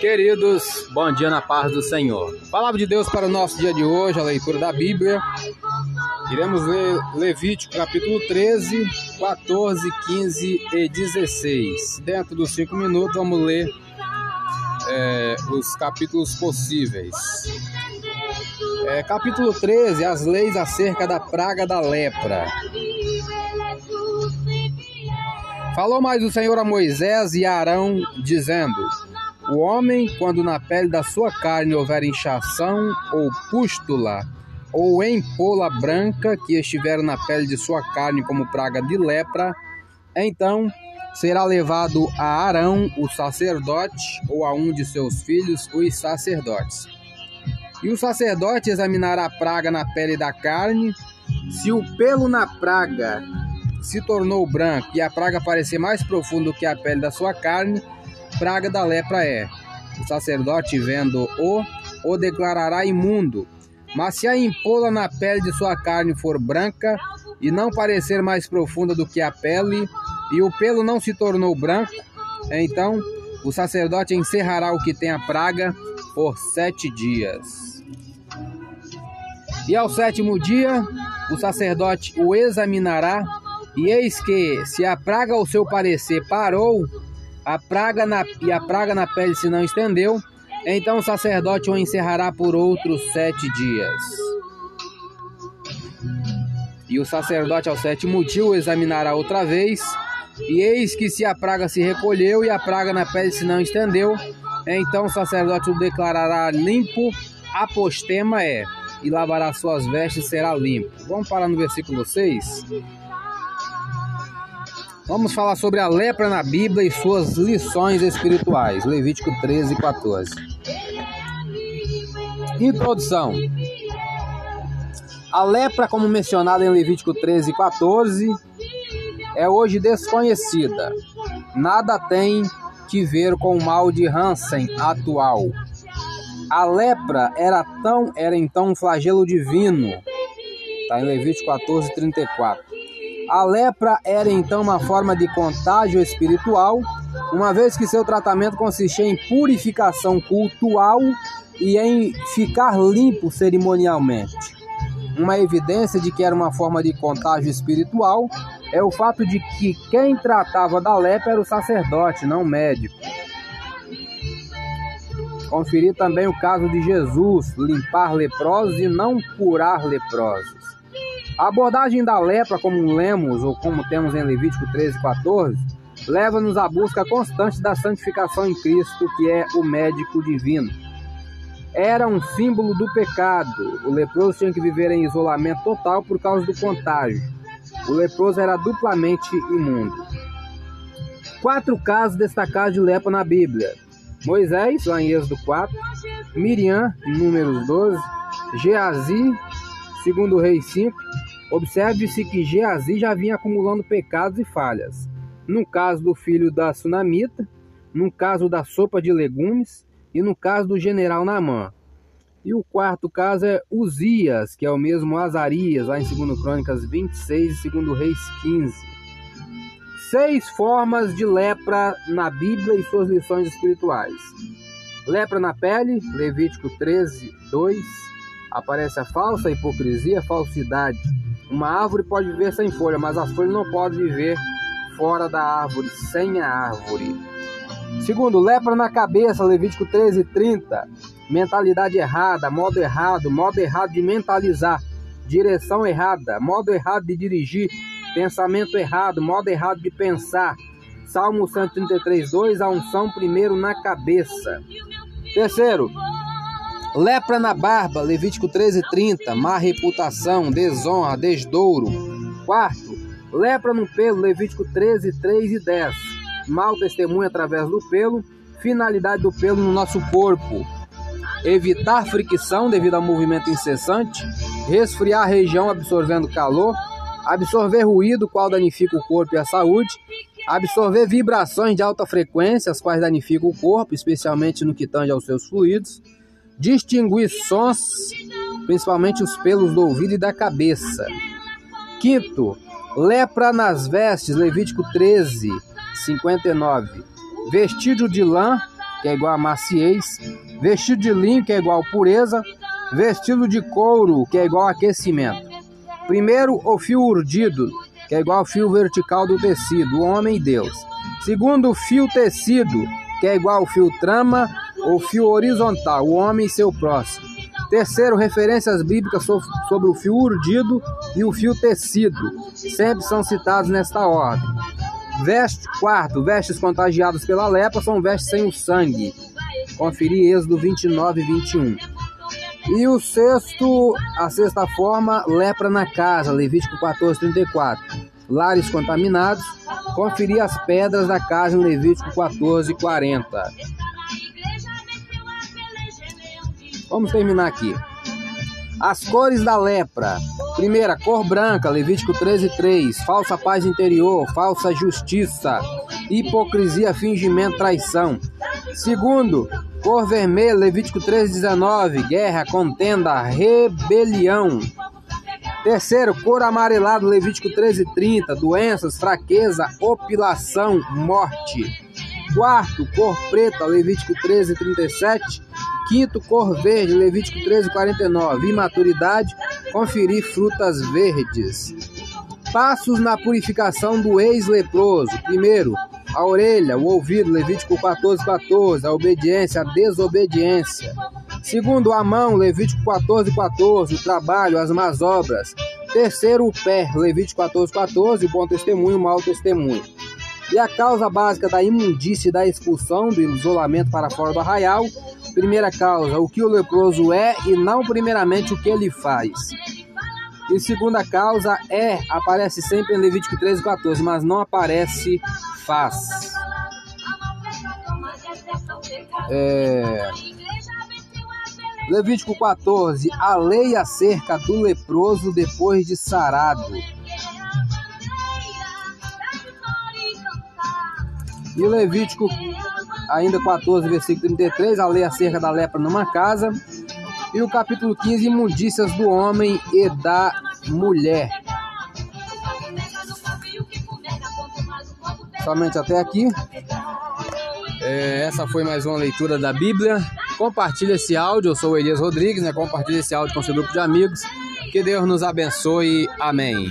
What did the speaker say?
Queridos, bom dia na paz do Senhor. Palavra de Deus para o nosso dia de hoje, a leitura da Bíblia. Iremos ler Levítico capítulo 13, 14, 15 e 16. Dentro dos cinco minutos, vamos ler é, os capítulos possíveis. É, capítulo 13, as leis acerca da praga da lepra. Falou mais o Senhor a Moisés e a Arão, dizendo: O homem, quando na pele da sua carne houver inchação ou pústula, ou empola branca que estiver na pele de sua carne como praga de lepra, então será levado a Arão, o sacerdote, ou a um de seus filhos, os sacerdotes. E o sacerdote examinará a praga na pele da carne, se o pelo na praga se tornou branco e a praga parecer mais profundo que a pele da sua carne, praga da lepra é. O sacerdote, vendo-o, o declarará imundo. Mas se a empola na pele de sua carne for branca e não parecer mais profunda do que a pele, e o pelo não se tornou branco, então o sacerdote encerrará o que tem a praga por sete dias. E ao sétimo dia, o sacerdote o examinará e eis que, se a praga ao seu parecer parou, a praga na, e a praga na pele se não estendeu, então o sacerdote o encerrará por outros sete dias. E o sacerdote ao sétimo dia o examinará outra vez, e eis que se a praga se recolheu e a praga na pele se não estendeu, então o sacerdote o declarará limpo, apostema é, e lavará suas vestes será limpo. Vamos parar no versículo 6. Vamos falar sobre a lepra na Bíblia e suas lições espirituais. Levítico 13 e 14. Introdução. A lepra, como mencionada em Levítico 13 e 14, é hoje desconhecida. Nada tem que ver com o mal de Hansen atual. A lepra era tão era então um flagelo divino. Está em Levítico 14, 34. A lepra era então uma forma de contágio espiritual, uma vez que seu tratamento consistia em purificação cultual e em ficar limpo cerimonialmente. Uma evidência de que era uma forma de contágio espiritual é o fato de que quem tratava da lepra era o sacerdote, não o médico. Conferir também o caso de Jesus, limpar leprosos e não curar leprosos. A abordagem da lepra, como lemos ou como temos em Levítico 13, 14, leva-nos à busca constante da santificação em Cristo, que é o médico divino. Era um símbolo do pecado. O leproso tinha que viver em isolamento total por causa do contágio. O leproso era duplamente imundo. Quatro casos destacados de lepra na Bíblia: Moisés, lá em Êxodo 4, Miriam, Números 12, Geazi, segundo Reis 5, Observe-se que Geazi já vinha acumulando pecados e falhas. No caso do filho da Sunamita, no caso da sopa de legumes e no caso do general Namã. E o quarto caso é Uzias, que é o mesmo Azarias, lá em 2 Crônicas 26 e 2 Reis 15. Seis formas de lepra na Bíblia e suas lições espirituais. Lepra na pele, Levítico 13, 2. Aparece a falsa hipocrisia, falsidade uma árvore pode viver sem folha, mas as folhas não podem viver fora da árvore, sem a árvore. Segundo, lepra na cabeça, Levítico 13, 30. Mentalidade errada, modo errado, modo errado de mentalizar, direção errada, modo errado de dirigir, pensamento errado, modo errado de pensar. Salmo 133, 2, a unção primeiro na cabeça. Terceiro, Lepra na barba, Levítico 13, 30. Má reputação, desonra, desdouro. Quarto, lepra no pelo, Levítico 13, 3 e 10. Mal testemunho através do pelo. Finalidade do pelo no nosso corpo. Evitar fricção devido ao movimento incessante. Resfriar a região absorvendo calor. Absorver ruído, qual danifica o corpo e a saúde. Absorver vibrações de alta frequência, as quais danificam o corpo, especialmente no que tange aos seus fluidos distinguir sons, principalmente os pelos do ouvido e da cabeça. Quinto, lepra nas vestes, Levítico 13, 59. Vestígio de lã, que é igual a maciez, vestido de linho, que é igual a pureza, vestido de couro, que é igual a aquecimento. Primeiro, o fio urdido, que é igual ao fio vertical do tecido, o homem e Deus. Segundo, o fio tecido, que é igual ao fio trama ou fio horizontal, o homem e seu próximo. Terceiro, referências bíblicas sobre o fio urdido e o fio tecido, sempre são citados nesta ordem. Veste, quarto, vestes contagiadas pela lepra são vestes sem o sangue. Conferir Êxodo 29 e 21. E o sexto, a sexta forma, lepra na casa, Levítico 14, 34. Lares contaminados, conferir as pedras da casa em Levítico 14, 40. Vamos terminar aqui. As cores da lepra. Primeira, cor branca, Levítico 13, 3. Falsa paz interior, falsa justiça, hipocrisia, fingimento, traição. Segundo, cor vermelha, Levítico 13, 19. Guerra, contenda, rebelião. Terceiro, cor amarelado, Levítico 13, 30. Doenças, fraqueza, opilação, morte. Quarto, cor preta, Levítico 13, 37. Quinto, cor verde, Levítico 13, 49. Imaturidade, conferir frutas verdes. Passos na purificação do ex-leproso. Primeiro, a orelha, o ouvido, Levítico 14, 14. A obediência, a desobediência. Segundo, a mão, Levítico 14, 14. O trabalho, as más obras. Terceiro, o pé, Levítico 14, 14. O bom testemunho, o mau testemunho. E a causa básica da imundície da expulsão, do isolamento para fora do arraial. Primeira causa, o que o leproso é e não primeiramente o que ele faz. E segunda causa é, aparece sempre em Levítico 13, 14, mas não aparece faz. É... Levítico 14, a lei acerca do leproso depois de sarado. E Levítico, ainda 14, versículo 33, a lei acerca da lepra numa casa. E o capítulo 15, imundícias do homem e da mulher. Somente até aqui. É, essa foi mais uma leitura da Bíblia. Compartilhe esse áudio. Eu sou o Elias Rodrigues, né? Compartilhe esse áudio com seu grupo de amigos. Que Deus nos abençoe. Amém.